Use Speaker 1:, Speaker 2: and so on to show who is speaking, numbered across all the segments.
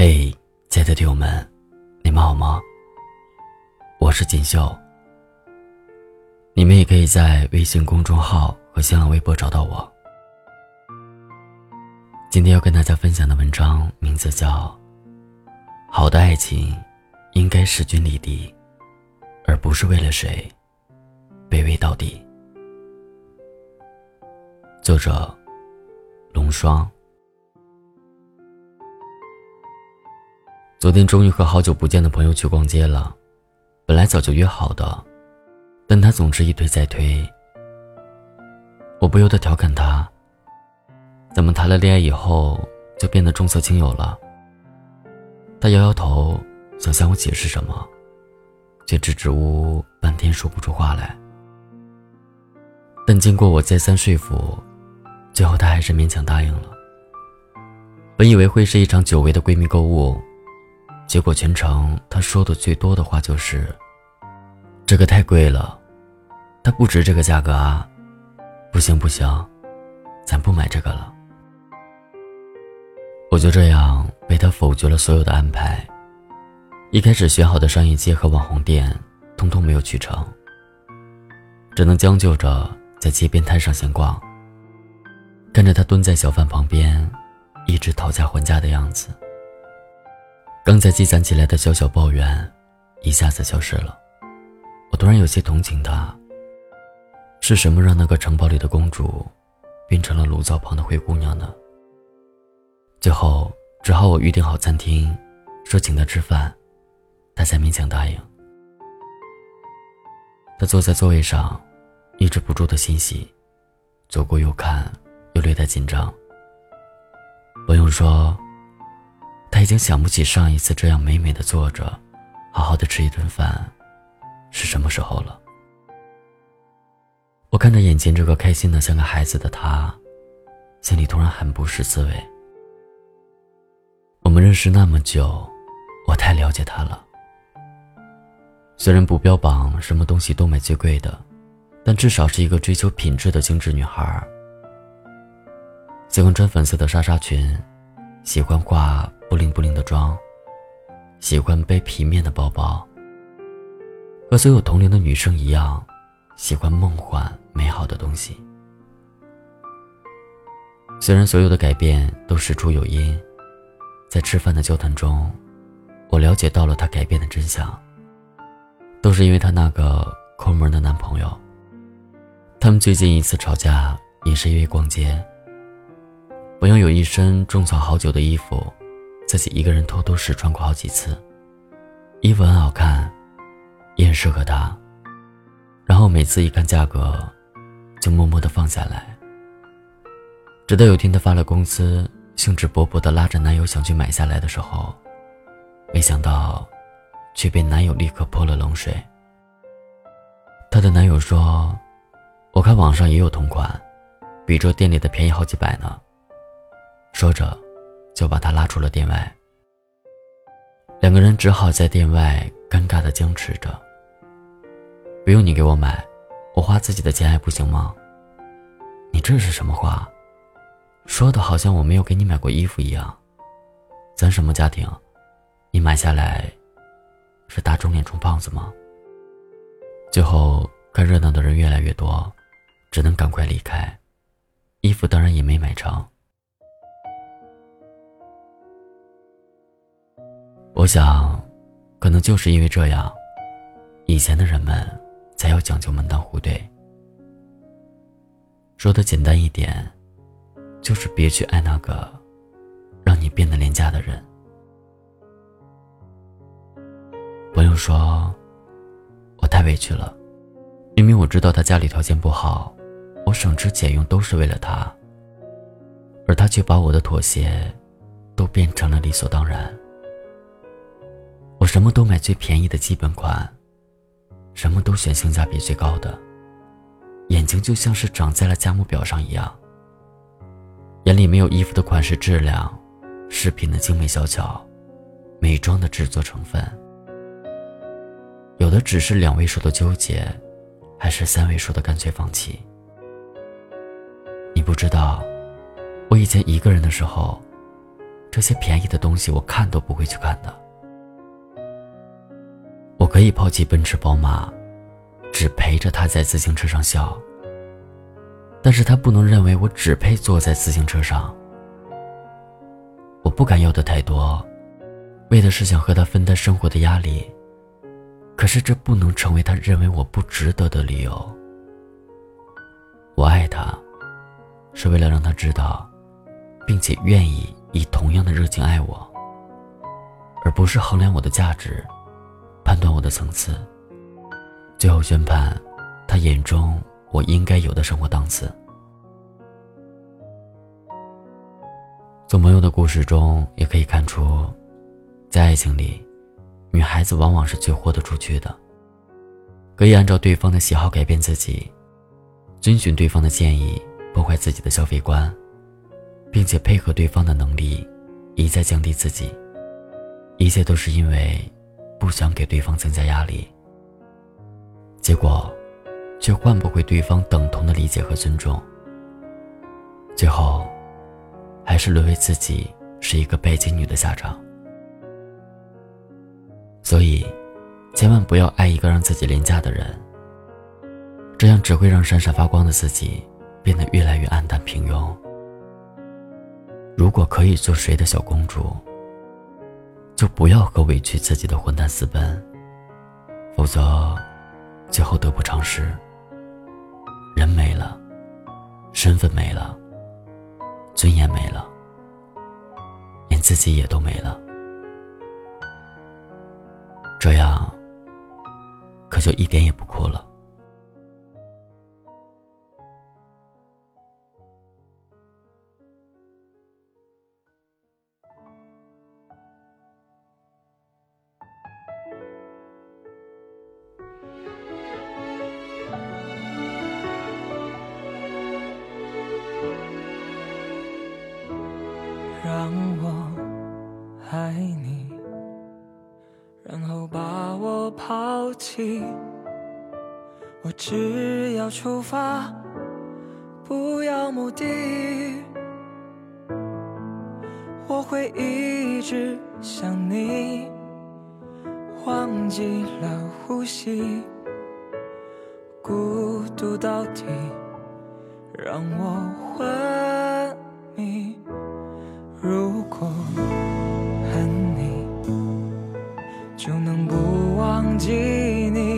Speaker 1: 嘿，亲爱的听友们，你们好吗？我是锦绣。你们也可以在微信公众号和新浪微博找到我。今天要跟大家分享的文章名字叫《好的爱情应该势均力敌，而不是为了谁卑微到底》。作者：龙霜。昨天终于和好久不见的朋友去逛街了，本来早就约好的，但他总是一推再推。我不由得调侃他：“怎么谈了恋爱以后就变得重色轻友了？”他摇摇头，想向我解释什么，却支支吾吾半天说不出话来。但经过我再三说服，最后他还是勉强答应了。本以为会是一场久违的闺蜜购物。结果全程他说的最多的话就是：“这个太贵了，它不值这个价格啊！不行不行，咱不买这个了。”我就这样被他否决了所有的安排。一开始选好的商业街和网红店，通通没有去成，只能将就着在街边摊上闲逛，看着他蹲在小贩旁边，一直讨价还价的样子。刚才积攒起来的小小抱怨，一下子消失了。我突然有些同情她。是什么让那个城堡里的公主，变成了炉灶旁的灰姑娘呢？最后只好我预定好餐厅，说请她吃饭，她才勉强答应。她坐在座位上，抑制不住的欣喜，左顾右看，又略带紧张。不用说。他已经想不起上一次这样美美的坐着，好好的吃一顿饭，是什么时候了。我看着眼前这个开心的像个孩子的他，心里突然很不是滋味。我们认识那么久，我太了解他了。虽然不标榜什么东西都买最贵的，但至少是一个追求品质的精致女孩。喜欢穿粉色的纱纱裙，喜欢挂。不灵不灵的妆，喜欢背皮面的包包。和所有同龄的女生一样，喜欢梦幻美好的东西。虽然所有的改变都事出有因，在吃饭的交谈中，我了解到了她改变的真相。都是因为她那个抠门的男朋友。他们最近一次吵架也是因为逛街。朋友有一身种草好久的衣服。自己一个人偷偷试穿过好几次，衣服很好看，也很适合她。然后每次一看价格，就默默的放下来。直到有天她发了工资，兴致勃勃的拉着男友想去买下来的时候，没想到，却被男友立刻泼了冷水。她的男友说：“我看网上也有同款，比这店里的便宜好几百呢。”说着。就把他拉出了店外。两个人只好在店外尴尬的僵持着。不用你给我买，我花自己的钱还不行吗？你这是什么话？说的好像我没有给你买过衣服一样。咱什么家庭？你买下来是打肿脸充胖子吗？最后看热闹的人越来越多，只能赶快离开。衣服当然也没买成。我想，可能就是因为这样，以前的人们才要讲究门当户对。说的简单一点，就是别去爱那个让你变得廉价的人。朋友说，我太委屈了，明明我知道他家里条件不好，我省吃俭用都是为了他，而他却把我的妥协都变成了理所当然。我什么都买最便宜的基本款，什么都选性价比最高的，眼睛就像是长在了价目表上一样。眼里没有衣服的款式质量，饰品的精美小巧，美妆的制作成分，有的只是两位数的纠结，还是三位数的干脆放弃。你不知道，我以前一个人的时候，这些便宜的东西我看都不会去看的。我可以抛弃奔驰宝马，只陪着他在自行车上笑。但是他不能认为我只配坐在自行车上。我不敢要的太多，为的是想和他分担生活的压力。可是这不能成为他认为我不值得的理由。我爱他，是为了让他知道，并且愿意以同样的热情爱我，而不是衡量我的价值，判断我的层次，最后宣判他眼中我应该有的生活档次。从朋友的故事中也可以看出，在爱情里。女孩子往往是最豁得出去的，可以按照对方的喜好改变自己，遵循对方的建议，破坏自己的消费观，并且配合对方的能力，一再降低自己。一切都是因为不想给对方增加压力，结果却换不回对方等同的理解和尊重。最后，还是沦为自己是一个拜金女的下场。所以，千万不要爱一个让自己廉价的人。这样只会让闪闪发光的自己变得越来越黯淡平庸。如果可以做谁的小公主，就不要和委屈自己的混蛋私奔，否则，最后得不偿失。人没了，身份没了，尊严没了，连自己也都没了。这样，可就一点也不酷了。
Speaker 2: 我只要出发，不要目的。我会一直想你，忘记了呼吸，孤独到底让我昏迷。如果恨你。就能不忘记你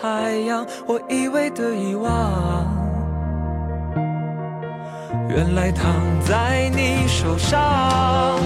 Speaker 2: 海洋。我以为的遗忘，原来躺在你手上。